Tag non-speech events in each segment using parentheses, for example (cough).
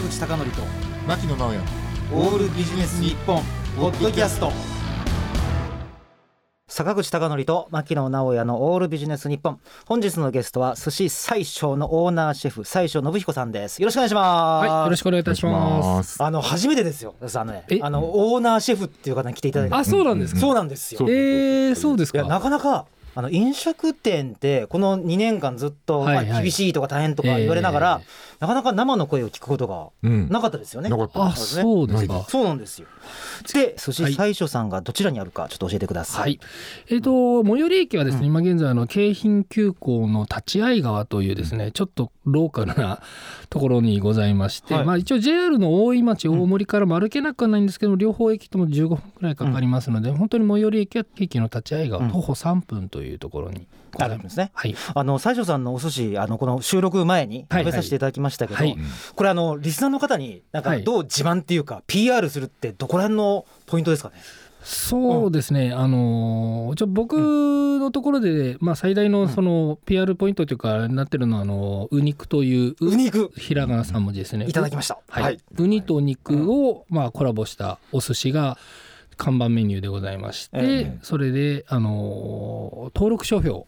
坂口孝則と牧野直哉オールビジネス日本ポッドキャスト。坂口孝則と牧野直哉のオールビジネス日本。本日のゲストは寿司最小のオーナーシェフ最小信彦さんです。よろしくお願いします、はい、よろしくお願いいたします。す。あの初めてですよあのね。え？あのオーナーシェフっていう方に来ていただいて、あ、そうなんですか？そうなんですよ。えー、そうですいやなか。かなかあの飲食店ってこの2年間ずっと、はいはい。まあ、厳しいとか大変とか言われながら、なかなか生の声を聞くことがうんなかったですよね。なかったあ、そうですか。そうなんですよ。で、寿司はい最初さんがどちらにあるかちょっと教えてくださ。はいい。えっ、と最寄り駅はですね、今現在あの京浜急行の立会川というですね、ちょっとローカルなところにございまして、はいまあ一応 JR の大井町大森からも歩けなくはないんですけども、両方駅とも15分くらいかかりますので、本当に最寄り駅は駅の立会川、うん徒歩3分というところにございます。あるんですね。はい。あの最初さんのお寿司あのこの収録前にはい食べさせていただきましたけど、はい。これあのリスナーの方になんかはいどう自慢っていうか、PR するってどこら辺のポイントですかね？そうですね、あのーちょ僕のところで、まあ、最大のその PR ポイントというかなってるのはあのウニクというウニ肉ひらがな3文字ですね。いただきました。はい。ウニと肉を、まあ、コラボしたお寿司が看板メニューでございまして、ええ。それで、あのー登録商標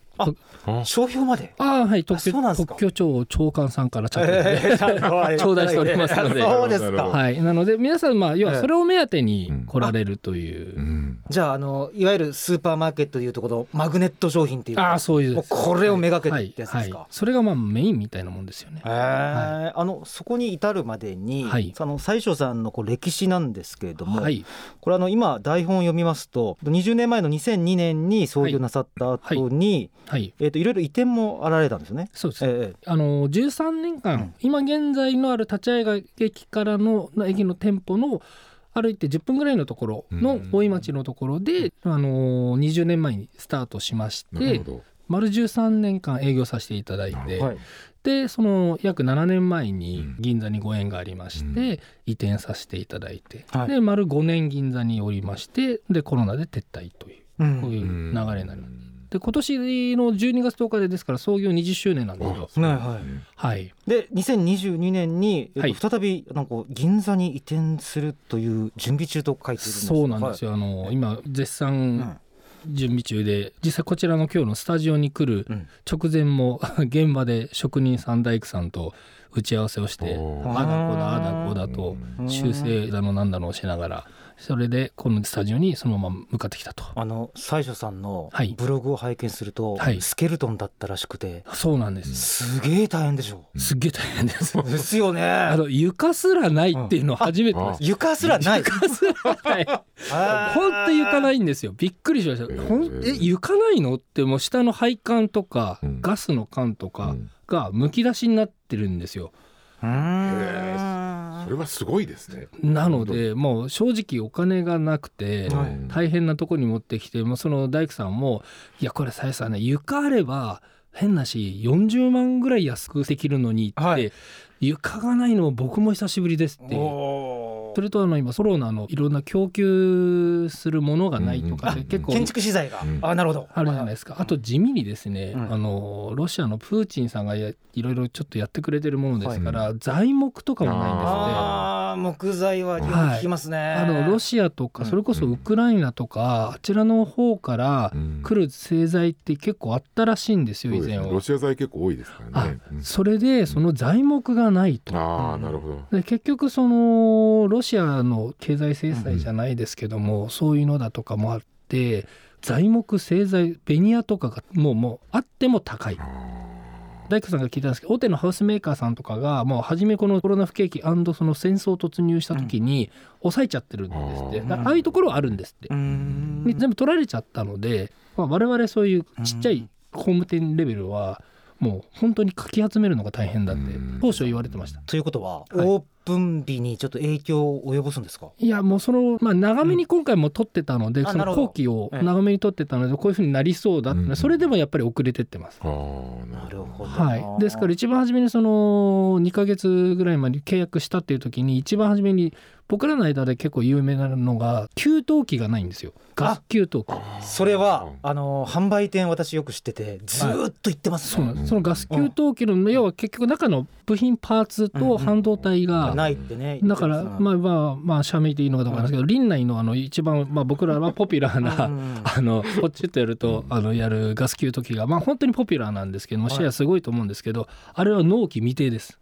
商標まで？ああはいあ特許庁長官さんからちゃんと、えーちゃんと頂戴しておりますので。(laughs) そうですか。はい、なので皆さんまあ要はそれを目当てにうん。来られるという、うん。じゃああのいわゆるスーパーマーケットでいうところマグネット商品っていうかああそういうこれをめがけてってやつですか？はいはい。それがまあメインみたいなもんですよね。へえあのそこに至るまでに、はい。その最初さんのこう歴史なんですけれども、はい。これあの今台本を読みますと20年前の2002年に創業なさった後に、はい。えっ、といろいろ移転もあられたんですよね。そうです、ええあの13年間、うん。今現在のある立会川駅からの駅の店舗の歩いて10分ぐらいのところのうん。大井町のところで、あの20年前にスタートしまして丸13年間営業させていただいて、はい。でその約7年前にうん。銀座にご縁がありまして、うん。移転させていただいて、はい。で丸5年銀座におりましてでコロナで撤退といううん。こういう流れになります。で今年の12月10日でですから創業20周年なんですよ。はいはい。はい、で2022年に、えっとはい。再びなんか銀座に移転するという準備中と書いているんですそうなんですよ。よ、あの今絶うん賛準備中で実際こちらの今日のスタジオに来るうん。直前も (laughs) 現場で職人さん大工さんと打ち合わせをしておあだこだあだこだと修正だのなんだのをしながらそれでこのスタジオにそのまま向かってきたと。あの最初さんのはい。ブログを拝見すると、はい。スケルトンだったらしくてそうなんです。すげえ大変でしょ。すっげえ大変です。う。ですよね。あの床すらないっていうのを初めてです。床すらない。床すらない。(laughs) 本当床ないんですよ。びっくりしました、えー。ほんえ床ないの？ってもう下の配管とか、うん。ガスの管とかうん。がむき出しになってるんですよ。うーん。それはすごいですね。なのでもう正直お金がなくてはい。大変なとこに持ってきてもうその大工さんも「いやこれさやさんね床あれば変なし40万ぐらい安くできるのに」って、はい。床がないのも僕も久しぶりですってそれとあの今ソロナのいろんな供給するものがないとかでうん結構建築資材が、うん。あなるほど。あるじゃないですか。あと地味にですね、うん。あのロシアのプーチンさんがやいろいろちょっとやってくれてるものですから、材木とかもないんですね。あー木材はよく聞きますね、あのロシアとかうん。それこそウクライナとかあちらの方から来る製材って結構あったらしいんですよ以前は。ロシア材結構多いですからね。うんそれでその材木がないと。ああなるほど。で結局そのロシアの経済制裁じゃないですけども、そういうのだとかもあって材木製材ベニヤとかがもうもうあっても高い。大工さんが聞いたんですけど大手のハウスメーカーさんとかがもう初めこのコロナ不景気その戦争突入した時に抑えちゃってるんですって、うんああいうところはあるんですって、全部取られちゃったので、まあ、我々そういうちっちゃい工務店レベルはもう本当にかき集めるのが大変だってうん。当初言われてました。ということは、はい。オープン日にちょっと影響を及ぼすんですか？いやもうその、まあ、長めに今回も撮ってたので、そのあなるほど。後期をええ。長めに撮ってたのでこういうふうになりそうだって、うん。それでもやっぱり遅れてってます。なるほど。はい、ですから一番初めにその2ヶ月ぐらい前に契約したっていう時に一番初めに僕らの間で結構有名なのが給湯器がないんですよ。ガス給湯器。それはあの販売店私よく知っててずーっと言ってますね、そうなんです。そのガス給湯器の要は結局中の部品パーツと半導体がかないってねだからまあまあまあ社名でいいのかどうかなんですけど、林内のあの一番まあ僕らはポピュラーな、(laughs) あのポチッとやるとあのやるガス給湯器がまあ本当にポピュラーなんですけどもシェアすごいと思うんですけど、あれは納期未定です、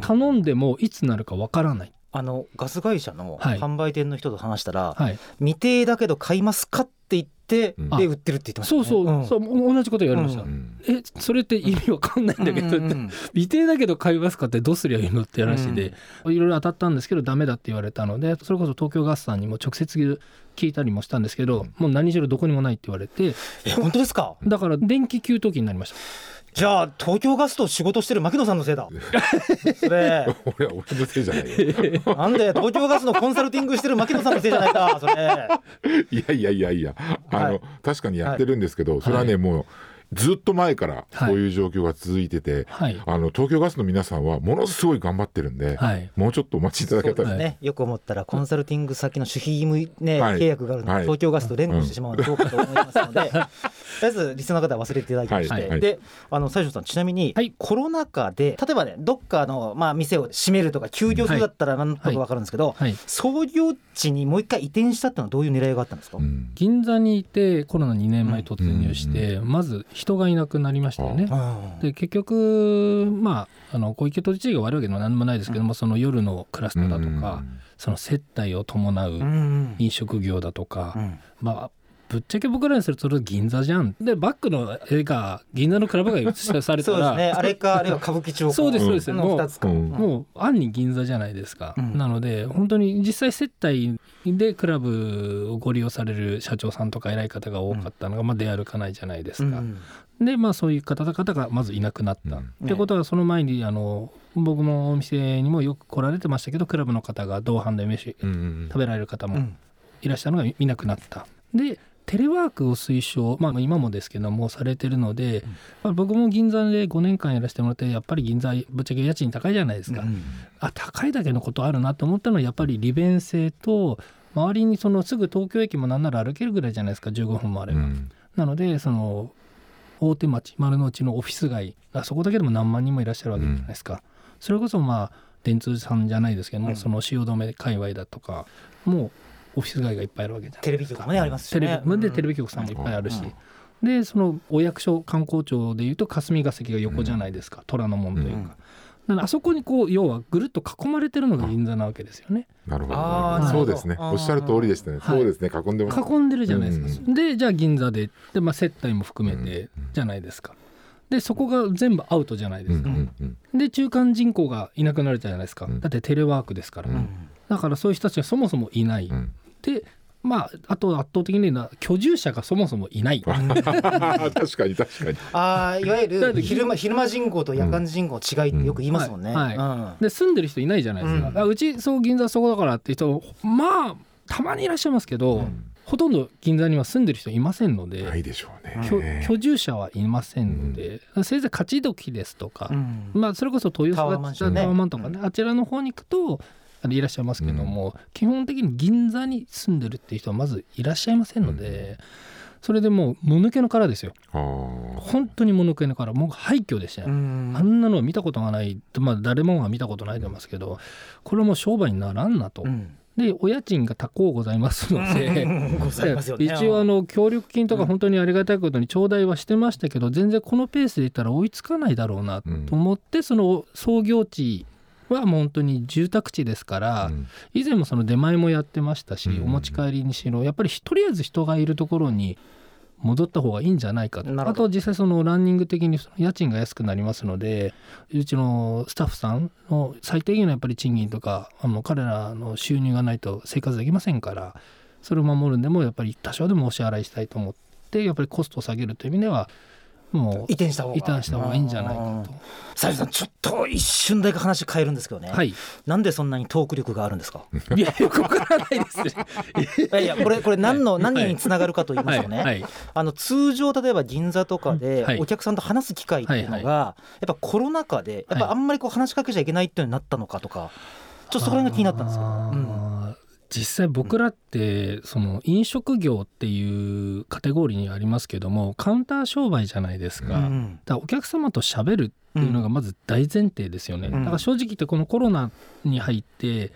頼んでもいつなるかわからないあのガス会社の販売店の人と話したら、はい、未定だけど買いますかって言って、うん、で売ってるって言ってました、ね、そうそう、うん、そう同じこと言われました、うん、えそれって意味わかんないんだけど、うんうん、未定だけど買いますかってどうすりゃいいのって話で、いろいろ当たったんですけどダメだって言われたのでそれこそ東京ガスさんにも直接聞いたりもしたんですけど、もう何しろどこにもないって言われて。え本当ですか？だから電気給湯器になりましたじゃあ東京ガスと仕事してる牧野さんのせいだ。(laughs) それ。俺は俺のせいじゃないよ。なんで東京ガスのコンサルティングしてる牧野さんのせいじゃないかそれ。いやいやいやいや。あの、はい、確かにやってるんですけど、はい、それはねもうずっと前からそういう状況が続いてて、はい、あの東京ガスの皆さんはものすごい頑張ってるんで、はい、もうちょっとお待ちいただけたら、ね、よく思ったらコンサルティング先の守秘義務、ね契約があるので、東京ガスと連合してしまうのどうかと思いますので、(laughs) とりあえずリスナーの方は忘れていただきまして、であの西条さんちなみに、コロナ禍で例えばねどっかの、まあ、店を閉めるとか休業するだったらなんとか分かるんですけど、創業地にもう一回移転したっていうのはどういう狙いがあったんですか、うん、銀座にいてコロナ2年前突入して、まず人がいなくなりりましたよね。で結局まああの小池都知事が悪いわけでも何もないですけども、その夜のクラスターだとか、その接待を伴う飲食業だとか、まあぶっちゃけ僕らにするとそれ銀座じゃん。でバックの絵が銀座のクラブが映しされたらそうですね。あれかあれは歌舞伎町そうですそうです。もう,、もう暗に銀座じゃないですか、うん、なので本当に実際接待でクラブをご利用される社長さんとか偉い方が多かったのが、まあ、出歩かないじゃないですか、でまあそういう方々がまずいなくなった、うん、ってことはその前にあの僕もお店にもよく来られてましたけどクラブの方が同伴で飯食べられる方もいらっしゃるのがいなくなった。でテレワークを推奨、まあ、今もですけどもされてるので、まあ、僕も銀座で5年間やらせてもらってやっぱり銀座ぶっちゃけ家賃高いじゃないですか、うん、あ高いだけのことあるなと思ったのはやっぱり利便性と周りにそのすぐ東京駅もなんなら歩けるぐらいじゃないですか15分もあれば。うん、なのでその大手町丸の内のオフィス街あそこだけでも何万人もいらっしゃるわけじゃないですか。うん、それこそまあ電通さんじゃないですけども、その汐留界隈だとかもうオフィス街がいっぱいあるわけじゃテレビ局もねありますし、ね、テレビでテレビ局さんもいっぱいあるし、うん、でそのお役所観光庁でいうと霞が関が横じゃないですか、虎ノ門というか。だからあそこにこう要はぐるっと囲まれてるのが銀座なわけですよね。なるほど。そうですね。おっしゃる通りでしたね。そうですね。囲んでます。囲んでるじゃないですか。うん、でじゃあ銀座ででまあ接待も含めてじゃないですか。でそこが全部アウトじゃないですか。で中間人口がいなくなるじゃないですか。だってテレワークですから。だからそういう人たちがそもそもいない。でまあ、あと圧倒的には居住者がそもそもいない。(laughs) 確かに確かに。あいわゆる昼間昼間人口と夜間人口違いってよく言いますもんね、うんはい。はい、で住んでる人いないじゃないですか、うん、うちそう銀座そこだからって人まあたまにいらっしゃいますけど、うん、ほとんど銀座には住んでる人いませんのでないでしょうね。居住者はいませんので、せいぜい勝ち時ですとか、まあそれこそ豊洲がタワマンとかね、あちらの方に行くといらっしゃいますけども、うん、基本的に銀座に住んでるっていう人はまずいらっしゃいませんので、うん、それでもうもぬけの殻ですよ。本当にもぬけの殻もう廃墟でしたね、あんなのは見たことがないまあ誰もが見たことないと思いますけどこれはもう商売にならんなと。でお家賃が高うございますので、一応あの協力金とか本当にありがたいことに頂戴はしてましたけど、全然このペースでいったら追いつかないだろうなと思って、その創業地はもう本当に住宅地ですから、うん、以前もその出前もやってましたし、うん、お持ち帰りにしろやっぱりとりあえず人がいるところに戻った方がいいんじゃないかと。あと実際そのランニング的に家賃が安くなりますのでうちのスタッフさんの最低限のやっぱり賃金とかあの彼らの収入がないと生活できませんからそれを守るんでもやっぱり多少でもお支払いしたいと思ってやっぱりコストを下げるという意味ではもう移転した方が。移転した方がいいんじゃないかと。さんちょっと一瞬だけ話変えるんですけどね、はい、なんでそんなにトーク力があるんですか？(laughs) いやよくわからないですね。いやいやこれこれ何の、はい、何につながるかと言いますとね、はい、あの通常例えば銀座とかでお客さんと話す機会っていうのが、やっぱコロナ禍でやっぱあんまりこう話しかけちゃいけないっていうになったのかとかちょっとそこら辺が気になったんですけど。実際僕らってその飲食業っていうカテゴリーにありますけどもカウンター商売じゃないですか,、だお客様と喋るっていうのがまず大前提ですよね、だから正直言ってこのコロナに入って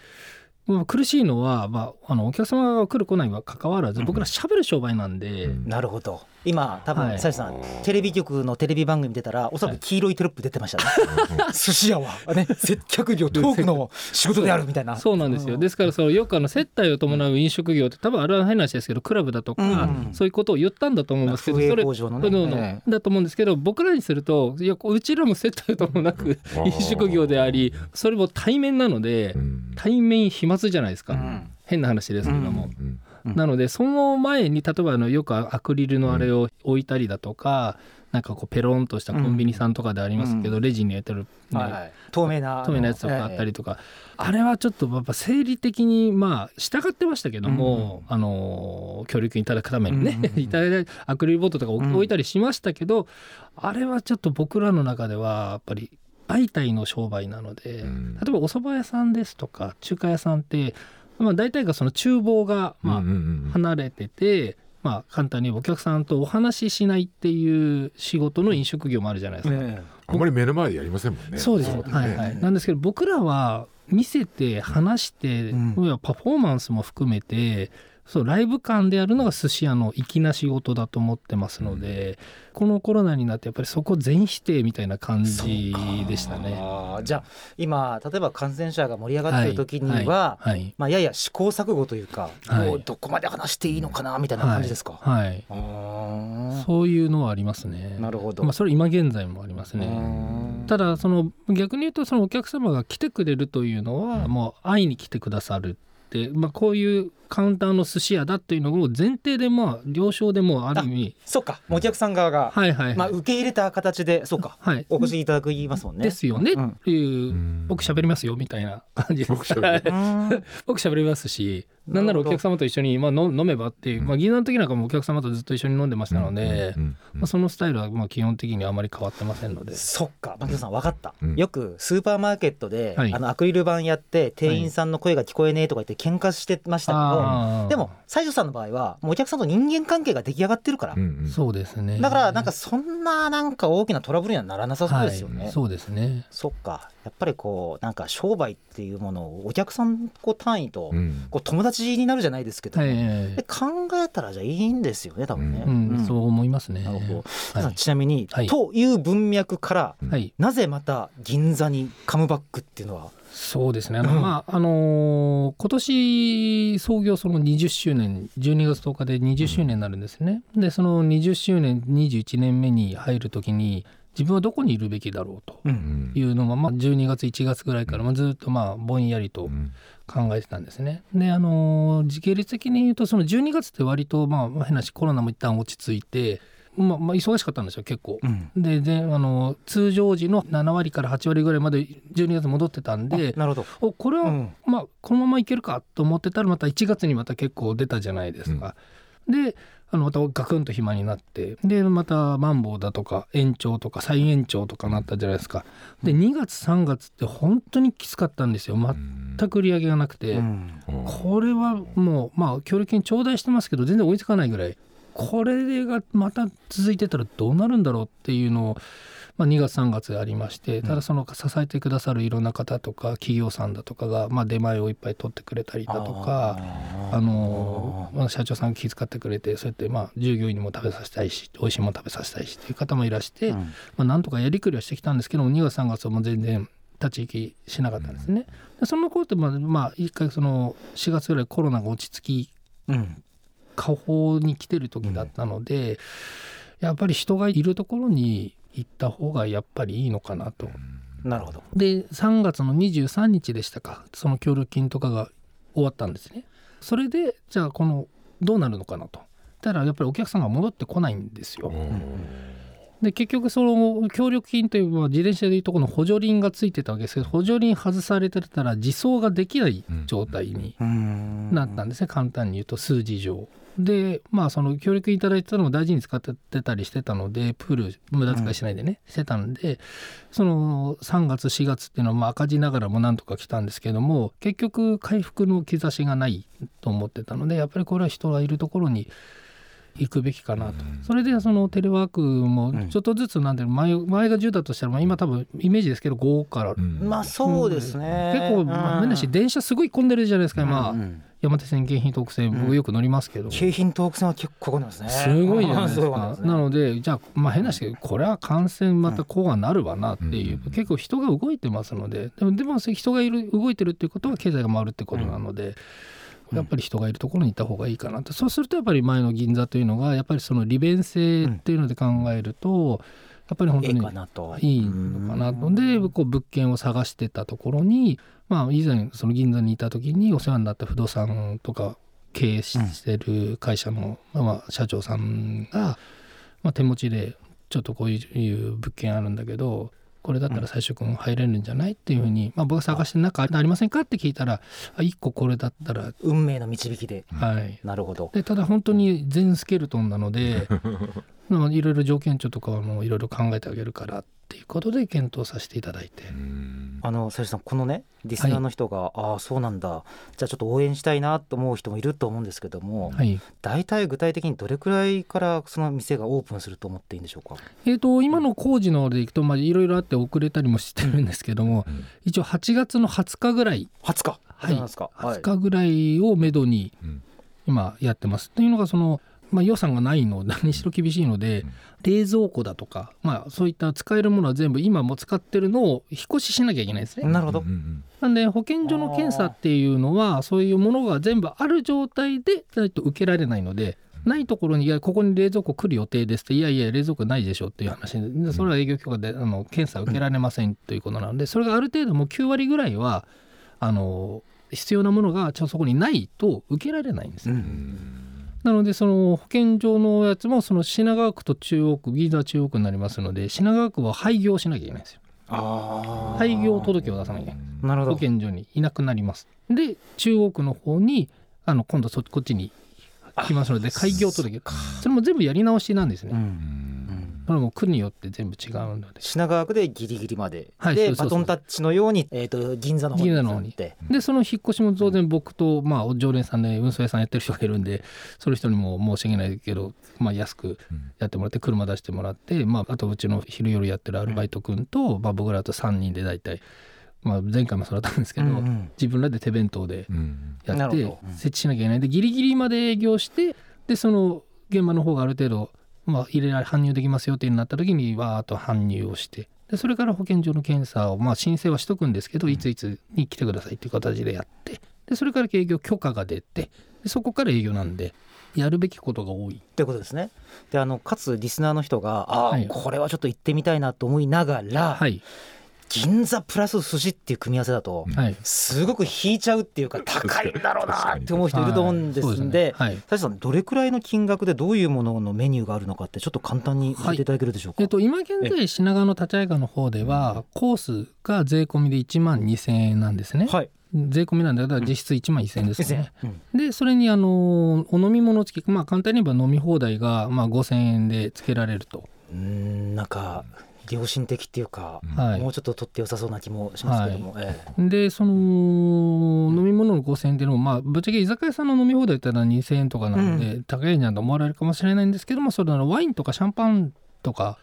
まあ、苦しいのは、まあ、あのお客様が来る来ないは関わらず僕ら喋る商売なんで、うん、なるほど今多分さやさんテレビ局のテレビ番組出たらおそらく黄色いテロップ出てましたね、はい、寿司屋は、ね、接客業 (laughs) トークの仕事であるみたいな。そうなんですよ。ですからそのよくあの接待を伴う飲食業って多分あれは変な話ですけどクラブだとか、うん、そういうことを言ったんだと思うんですけど、それだと思うんですけど僕らにするといやうちらも接待ともなく (laughs) 飲食業でありそれも対面なので、対面飛沫じゃないですか、変な話ですけども。うんなのでその前に例えばあのよくアクリルのあれを置いたりだとか、なんかこうペロンとしたコンビニさんとかでありますけど、レジに入れてる、ねはい。はい、透明な透明なやつとかあったりとか、あれはちょっとやっぱ生理的にまあ従ってましたけども、あの協力いただくためにね、(laughs) いただいアクリルボットとか置いたりしましたけど、あれはちょっと僕らの中ではやっぱり相対の商売なので、例えばお蕎麦屋さんですとか中華屋さんってまあ、大体がその厨房がまあ離れてて、まあ、簡単にお客さんとお話ししないっていう仕事の飲食業もあるじゃないですか。ね、あんまり目の前でやりませんもんね。そうです、ね、はいはい。なんですけど僕らは見せて話して、うん、パフォーマンスも含めてそうライブ感でやるのが寿司屋の粋な仕事だと思ってますので、うん、このコロナになってやっぱりそこ全否定みたいな感じでしたね。じゃあ今例えば感染者が盛り上がってる時には、はいはい、まあ、やや試行錯誤というか、はい、もうどこまで話していいのかなみたいな感じですか？はい、そういうのはありますね。なるほど。まあ、それ今現在もありますね。ただその逆に言うとそのお客様が来てくれるというのはもう会いに来てくださる、まあ、こういうカウンターの寿司屋だっていうのを前提でまあ了承でもある意味そうか。お客さん側が、はいはい、はい、まあ、受け入れた形でそうか、はい、お越しいただく言いますもんね。ですよね、うん、っていう僕喋りますよみたいな感じで。僕喋ります (laughs) しなんならお客様と一緒に、まあ、飲めばっていう、まあ、銀座の時なんかもお客様とずっと一緒に飲んでましたので、まあ、そのスタイルはまあ基本的にあまり変わってませんので。そっか。牧野さん分かった、うん、よくスーパーマーケットで、はい、あのアクリル板やって店員さんの声が聞こえねえとか言って喧嘩してましたけど、はい、でも西条さんの場合はもうお客さんと人間関係が出来上がってるから、そうですね。だからなんかそんななんか大きなトラブルにはならなさそうですよね、はい、そうですね。そっかやっぱりこうなんか商売っていうものをお客さんこう単位とこう友達になるじゃないですけど、うん、で考えたらじゃあいいんですよね多分ね、うんうん、そう思いますね。なるほど、はい、ちなみに、はい、という文脈から、はい、なぜまた銀座にカムバックっていうのは？そうですね、あの、まああのー、今年創業その20周年12月10日で20周年になるんですね。でその20周年21年目に入る時に自分はどこにいるべきだろうというのが、まあ、12月1月ぐらいからずっとまあぼんやりと考えてたんですね。であの時系列的に言うとその12月って割とまあ変なしコロナも一旦落ち着いて。まあ、まあ忙しかったんですよ結構、うん、でであの通常時の7割から8割ぐらいまで12月戻ってたんでなるほど。おこれは、うん、まあ、このままいけるかと思ってたらまた1月にまた結構出たじゃないですか。うん、であのまたガクンと暇になってでまたマンボウだとか延長とか再延長とかなったじゃないですか。で2月3月って本当にきつかったんですよ。全く売り上げがなくて、これはもうまあ協力金頂戴してますけど全然追いつかないぐらい。これがまた続いてたらどうなるんだろうっていうのをまあ、2月3月ありましてただその支えてくださるいろんな方とか企業さんだとかが、まあ、出前をいっぱい取ってくれたりだとかあの、まあ、社長さん気遣ってくれてそうやってまあ従業員にも食べさせたいし美味しいもの食べさせたいしっていう方もいらして、うん、まあ、なんとかやりくりはしてきたんですけども2月3月はもう全然立ち行きしなかったんですね。でその頃ってまあ、まあ、一回その4月ぐらいコロナが落ち着き、うん、下方に来てる時だったので、うん、やっぱり人がいるところに行った方がやっぱりいいのかなと。なるほどで3月の23日でしたかその協力金とかが終わったんですね。それでじゃあこのどうなるのかなと。たらやっぱりお客さんが戻ってこないんですよ。で結局その協力金というのは自転車でいうとこの補助輪がついてたわけですけど補助輪外されてたら自走ができない状態になったんですね、簡単に言うと数字上。でまあその協力いただいてたのも大事に使ってたりしてたのでプール無駄遣いしないでね、うん、してたんでその3月4月っていうのはまあ赤字ながらもなんとか来たんですけども結局回復の兆しがないと思ってたのでやっぱりこれは人がいるところに行くべきかなと、それでそのテレワークもちょっとずつなんで前前が10だとしたら今多分イメージですけど5から、まあそうですね、結構、まあ、変なし電車すごい混んでるじゃないですか今、うん。山手線京浜東北線、僕よく乗りますけど、京浜東北線は結構混んでますね。すごいじゃないですか。なのでじゃあまあ変なしこれは感染またこうはなるわなっていう、結構人が動いてますので。でもでも人がいる動いてるっていうことは経済が回るってことなので、やっぱり人がいるところに行った方がいいかなと、そうするとやっぱり前の銀座というのがやっぱりその利便性っていうので考えると、やっぱり本当にいいのかなと。でこう物件を探してたところに、まあ、以前その銀座にいた時にお世話になった不動産とか経営してる会社の、まあ、社長さんが、まあ、手持ちでちょっとこういう物件あるんだけどこれだったら最初君入れるんじゃないっていうふうに、まあ、僕が探して中ありませんかって聞いたらあ1個これだったら運命の導きで、はい、なるほど。でただ本当に全スケルトンなので (laughs) いろいろ条件値とかもいろいろ考えてあげるからっていうことで検討させていただいて。あの佐々さんこのねリスナーの人が、はい、ああそうなんだ。じゃあちょっと応援したいなと思う人もいると思うんですけども、はい、大体具体的にどれくらいからその店がオープンすると思っていいんでしょうか、えーと、今の工事のでいくといろいろあって遅れたりもしてるんですけども、うん、一応8月の20日ぐらい。20日？はい、20日ぐらいをめどに今やってます。というのがそのまあ、予算がないの何しろ厳しいので、冷蔵庫だとか、まあ、そういった使えるものは全部今も使ってるのを引っ越ししなきゃいけないですね。なるほど。なんで保健所の検査っていうのはそういうものが全部ある状態でないと受けられないので。ないところに、いや、ここに冷蔵庫来る予定ですって、いやいや、冷蔵庫ないでしょっていう話で、それは営業許可であの検査受けられませんということなので、それがある程度もう9割ぐらいは、あの必要なものがちゃんとそこにないと受けられないんですね。なのでその保健所のやつもその品川区と中央区銀座中央区になりますので品川区は廃業しなきゃいけないんですよ。廃業届を出さなきゃいけない保健所にいなくなります。で中央区の方にあの今度そこっちに来ますので開業届それも全部やり直しなんですね。うんこれも区によって全部違うので。品川区でギリギリまで、はい、でバトンタッチのように、えーと、銀座の方にの方に。でその引っ越しも当然僕と、まあ、常連さんで運送屋さんやってる人がいるんでその人にも申し訳ないけど、まあ、安くやってもらって車出してもらって、まあ、あとうちの昼夜やってるアルバイト君と、まあ、僕らと3人で大体。まあ、前回もそうだったんですけど、うんうん、自分らで手弁当でやって、設置しなきゃいけない。でギリギリまで営業してでその現場の方がある程度まあ、入れられ搬入できますよってなった時にわーっと搬入をしてでそれから保健所の検査を、まあ、申請はしとくんですけどいついつに来てくださいっていう形でやってでそれから営業許可が出てでそこから営業なんで。やるべきことが多いということですね。であのかつリスナーの人があ、はい、これはちょっと行ってみたいなと思いながら、はい、銀座プラス寿司っていう組み合わせだと、すごく引いちゃうっていうか高いんだろうなって思う人いると思うんですんで佐さんどれくらいの金額でどういうもののメニューがあるのかってちょっと簡単に教えていただけるでしょうか、えっと、今現在品川の立ち上がの方ではコースが税込みで1万2000円なんですね。はい。税込みなんだけど実質1万1000円ですね、うん、でそれにあのお飲み物付きまあ簡単に言えば飲み放題がまあ5000円でつけられると。うんなんか良心的っていうか、はい、もうちょっと取って良さそうな気もしますけども、はい。ええ、でその飲み物の5000円っていうのも、まあ、ぶっちゃけ居酒屋さんの飲み放題ってのは2000円とかなので、うん、高いじゃんと思われるかもしれないんですけどもそれワインとかシャンパンとか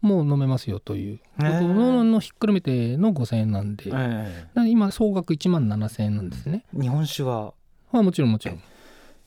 も飲めますよという。ことのひっくるめての5000円なんで、えー、今総額1万7000円なんですね。日本酒は？はもちろんもちろん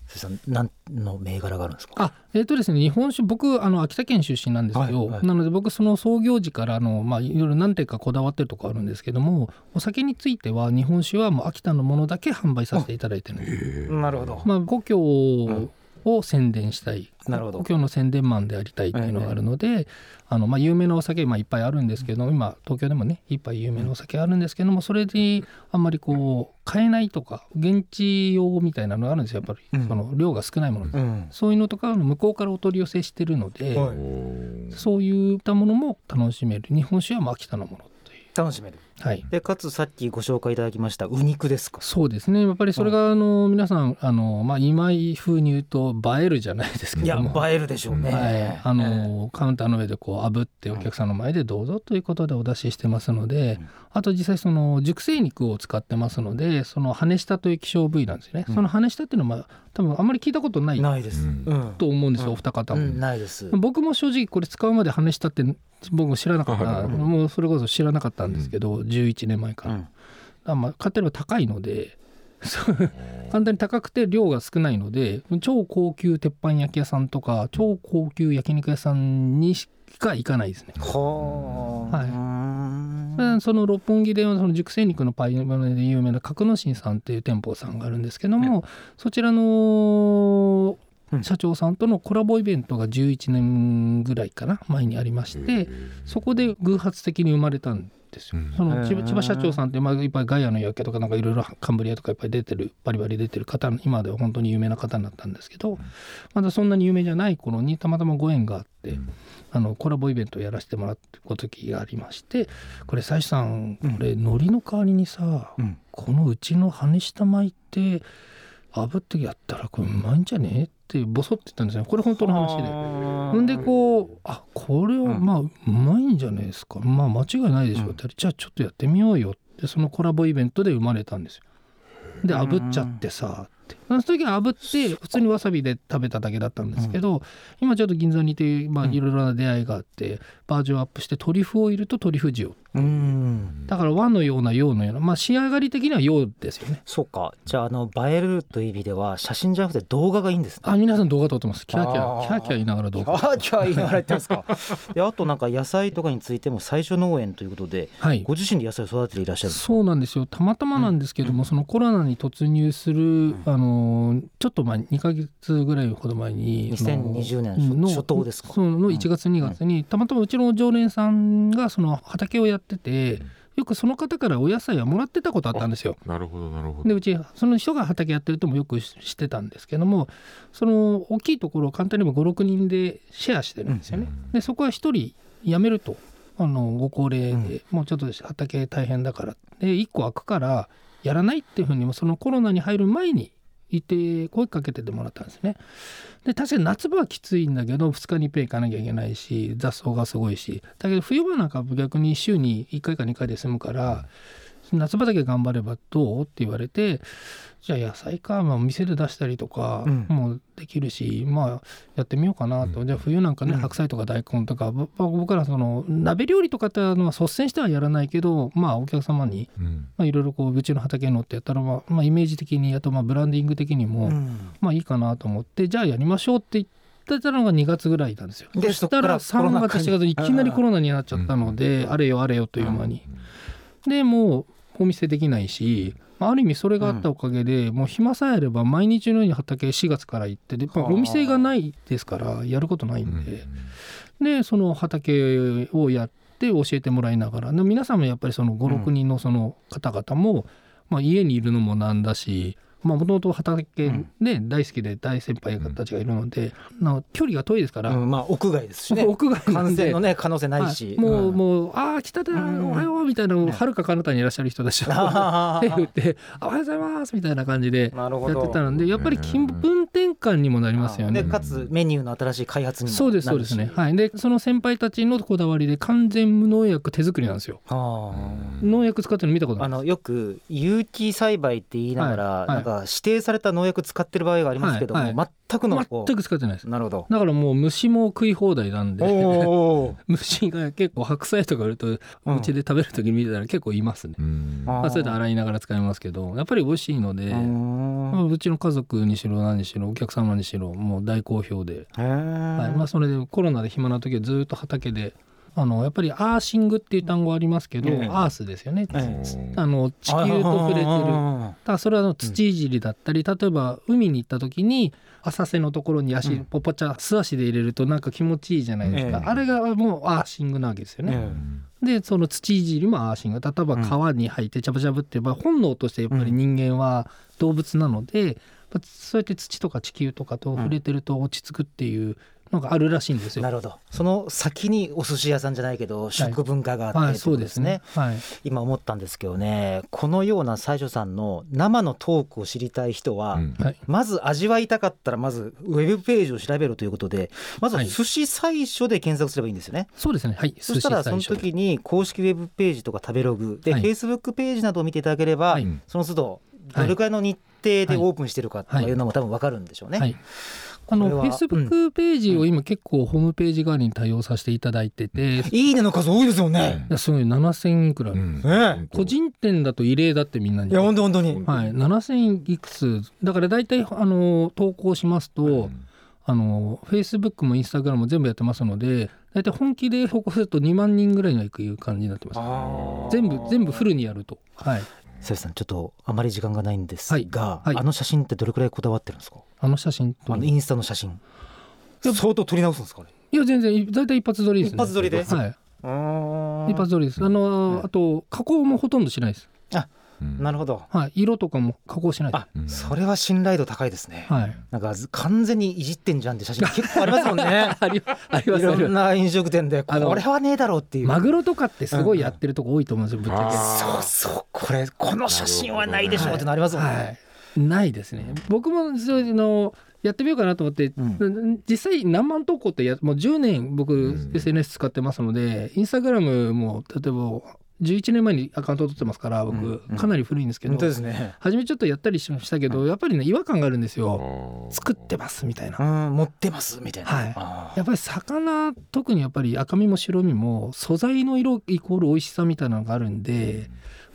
さん何の銘柄があるんですか？あえっ、ー、とですね日本酒僕あの秋田県出身なんですけど、はいはい、なので僕その創業時からあの、まあ、いろいろ何点かこだわってるとこあるんですけどもお酒については日本酒はもう秋田のものだけ販売させていただいてるんです。なるほど、まあ、五郷を宣伝したい、なるほど。今日の宣伝マンでありたいっていうのがあるので、あのまあ、有名なお酒、まあ、いっぱいあるんですけど今東京でもねいっぱい有名なお酒あるんですけどもそれであんまりこう買えないとか現地用みたいなのがあるんですよ。やっぱり、その量が少ないもの、うん、そういうのとか向こうからお取り寄せしてるので、はい、そういったものも楽しめる。日本酒は秋田のもの楽しめる。はい、でかつさっきご紹介いただきましたウ肉ですか？そうですね。やっぱりそれがあの皆さんあの、まあ、今風に言うと映えるじゃないですけども。いや映えるでしょうね、はい、あのカウンターの上でこう炙ってお客さんの前でどうぞということでお出ししてますので、あと実際その熟成肉を使ってますのでその羽下という希少部位なんですよね、その羽下っていうのは多分あんまり聞いたことないないです、と思うんですよ、お二方も、ないです。僕も正直これ使うまで羽下って僕も知らなかった、もうそれこそ知らなかったんですけど、うん、11年前から、うん、あまあ買ってるの高いので (laughs) 簡単に高くて量が少ないので超高級鉄板焼き屋さんとか超高級焼肉屋さんにしか行かないですね。はい、その六本木でその熟成肉のパイオニで有名な格之進さんっていう店舗さんがあるんですけども、そちらの社長さんとのコラボイベントが11年ぐらいかな前にありましてそこで偶発的に生まれたんですよ。その千葉社長さんって、まあ、いっぱいガイアの夜景とかなんかいろいろカンブリアとかいっぱい出てるバリバリ出てる方今では本当に有名な方になったんですけどまだそんなに有名じゃない頃にたまたまご縁があって。あのコラボイベントをやらせてもらった時がありましてこれ最初さんこれ海苔の代わりにさ、うん、このうちの羽下米って炙ってやったらこれうまいんじゃね？ってボソって言ったんですよ。これ本当の話で。ほんでこうあこれはまあうまいんじゃないですか。まあ間違いないでしょう。って、うん、じゃあちょっとやってみようよってそのコラボイベントで生まれたんですよ。で炙っちゃってさってその時は炙って普通にわさびで食べただけだったんですけど、うん、今ちょっと銀座にいて、まあ、いろいろな出会いがあって、バージョンアップしてトリュフオイルとトリュフ塩。だから和のような洋のようなまあ仕上がり的には洋ですよね。そうか。じゃああの映えるという意味では写真じゃなくて動画がいいんです、ね、あ皆さん動画撮ってます。キャー。キャーキャーキャー言いながら動画。キャーキャー言いながらやってますか。(laughs) であとなんか野菜とかについても最初農園ということで、はい、ご自身で野菜を育てていらっしゃるそうなんですよ。たまたまなんですけども、うん、そのコロナに突入する、うん、あのちょっとまあ2か月ぐらいほど前に2020年の初頭ですかその1月2月に、たまたまうちの常連さんがその畑をやってて、よくその方からお野菜はもらってたことあったんですよ。なるほどなるほど。でうちその人が畑やってるともよくしてたんですけどもその大きいところを簡単にも56人でシェアしてるんですよね。うん、でそこは1人辞めるとあのご高齢で、うん、もうちょっと畑大変だからで1個空くからやらないっていうふうにもそのコロナに入る前にいて声かけててもらったんですね。で確かに夏場はきついんだけど2日に1回行かなきゃいけないし雑草がすごいしだけど冬場なんか逆に週に1回か2回で済むから、夏場だけ頑張ればどう？って言われてじゃあ野菜か、まあ、店で出したりとかもできるし、うん、まあやってみようかなと、うん、じゃあ冬なんかね、白菜とか大根とか僕らその鍋料理とかっていうのは率先してはやらないけどまあお客様にいろいろこううちの畑に乗ってやったら、まあ、まあ、イメージ的にあとまあブランディング的にも、まあいいかなと思ってじゃあやりましょうって言って。ってたのが2月ぐらいなんですよ。そしたら3月4月いきなりコロナになっちゃったので、あれよあれよという間に。でもうお見せできないしある意味それがあったおかげで、うん、もう暇さえあれば毎日のように畑4月から行ってで、まあ、お店がないですからやることないんで、うん、でその畑をやって教えてもらいながら皆さんもやっぱりその56人のその方々も、まあ、家にいるのもなんだしもともと畑で大好きで大先輩たちがいるので、な距離が遠いですから、まあ屋外ですしね。(laughs) 屋外感染のね可能性ないし、もうもうああ来たでおはようみたいなはるか彼方にいらっしゃる人たちが手振って「おはようございます」みたいな感じでやってたのでやっぱり気分転換にもなりますよね。かつメニューの新しい開発にもそうですそうですね。はい。でその先輩たちのこだわりで完全無農薬手作りなんですよ。農薬使ってるの見たことあのよく有機栽培って言いながら、なんか指定された農薬使ってる場合がありますけども、はいはい、全くの全く使ってないです。なるほど。だからもう虫も食い放題なんで (laughs) 虫が結構白菜とかいるとうちで食べる時に見てたら結構いますね、うん、まあ、それで洗いながら使いますけどやっぱり美味しいのでうちの家族にしろ何にしろお客様にしろもう大好評で、はい。まあ、それでコロナで暇な時はずっと畑であのやっぱりアーシングっていう単語ありますけど、アースですよね、あの地球と触れてる。だそれはの土いじりだったり、例えば海に行った時に浅瀬のところに足ポポチャ素足で入れるとなんか気持ちいいじゃないですか、あれがもうアーシングなわけですよね。でその土いじりもアーシング。例えば川に入ってジャブジャブって本能としてやっぱり人間は動物なので、そうやって土とか地球とかと触れてると落ち着くっていうのがあるらしいんですよ。なるほど。その先にお寿司屋さんじゃないけど食文化があって、はい、そうですね、はい、今思ったんですけどねこのような最初さんの生のトークを知りたい人は、うん、まず味わいたかったらまずウェブページを調べるということでまず寿司最初で検索すればいいんですよね。そうですね。はい。そしたらその時に公式ウェブページとか食べログで、はい、Facebook ページなどを見ていただければ、その都度どれくらいの日程でオープンしてるかというのも多分分かるんでしょうね。あのフェイスブックページを今結構ホームページ側に対応させていただいてて、いいねの数多いですよね。すごい7000いくら、ね、個人店だと異例だってみんなに。いや本当本当に。はい、7000いくつ。だから大体あの投稿しますと。うん。あのフェイスブックもインスタグラムも全部やってますので大体本気で投稿すると2万人ぐらいはいく感じになってます。全部全部フルにやると。はいささんちょっとあまり時間がないんですが、はい。はい、あの写真ってどれくらいこだわってるんですか？あの写真あのインスタの写真。相当撮り直すんですかね？いや全然大体一発撮りです、ね、一発撮りで？はい。一発撮りです。あの、あと加工もほとんどしないです。あなるほど、はい、色とかも加工しないあ、それは信頼度高いですね、はい、なんか完全にいじってんじゃんって写真結構ありますもんね。(laughs) ありあります。いろんな飲食店でこれはねえだろうっていう。マグロとかってすごいやってるとこ多いと思うんですよ、ぶっちゃけ。そうそう。これこの写真はないでしょうってなりますもんね、はい、ないですね。僕もそういうのやってみようかなと思って、うん、実際何万投稿ってやもう10年僕 SNS 使ってますので、インスタグラムも例えば11年前にアカウント取ってますから僕、かなり古いんですけど、本当ですね、初めちょっとやったりしましたけど、やっぱりね違和感があるんですよ。作ってますみたいな、持ってますみたいな、はい、やっぱり魚特にやっぱり赤身も白身も素材の色イコール美味しさみたいなのがあるんで、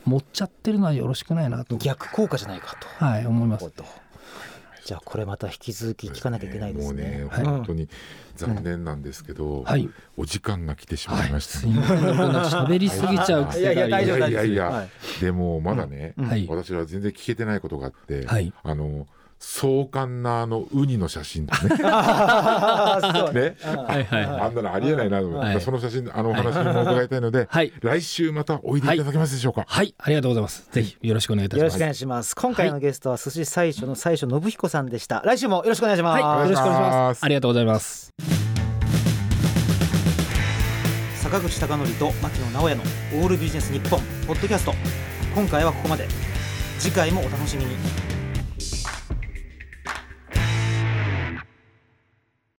持っちゃってるのはよろしくないなと。逆効果じゃないかと。はい思いますじゃあこれまた引き続き聞かなきゃいけないですね。もうね、本当に残念なんですけど、はい、お時間が来てしまいました、ね。喋、りすぎちゃう。いやいや大丈夫い。やいや、でもまだね、私は全然聞けてないことがあって、あの。壮観なあのウニの写真 (laughs) ね。ね、はいはい、あんなのありえないなと思って、その写真あのお話も伺いたいので、はい、来週またおいでいただけますでしょうか？はい、ありがとうございます。ぜひよろしくお願いいたします。よろしくお願いします。今回のゲストは寿司最初の最初信彦さんでした。来週もよろしくお願いします。よろしくお願いします。ありがとうございます。坂口孝則と牧野直哉のオールビジネス日本ポッドキャスト。今回はここまで。次回もお楽しみに。